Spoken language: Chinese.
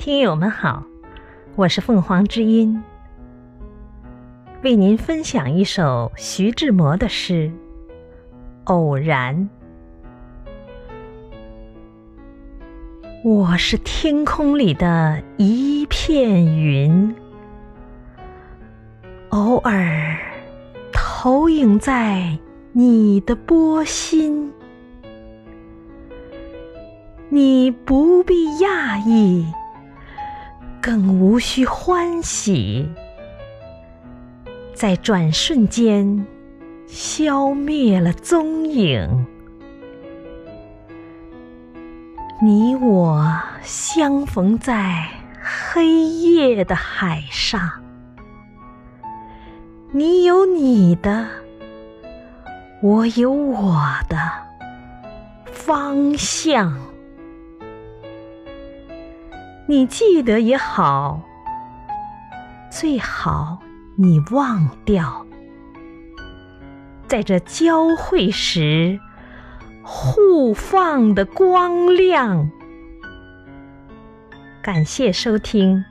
听友们好，我是凤凰之音，为您分享一首徐志摩的诗《偶然》。我是天空里的一片云，偶尔投影在你的波心，你不。更无需欢喜，在转瞬间消灭了踪影。你我相逢在黑夜的海上，你有你的，我有我的方向。你记得也好，最好你忘掉，在这交汇时互放的光亮。感谢收听。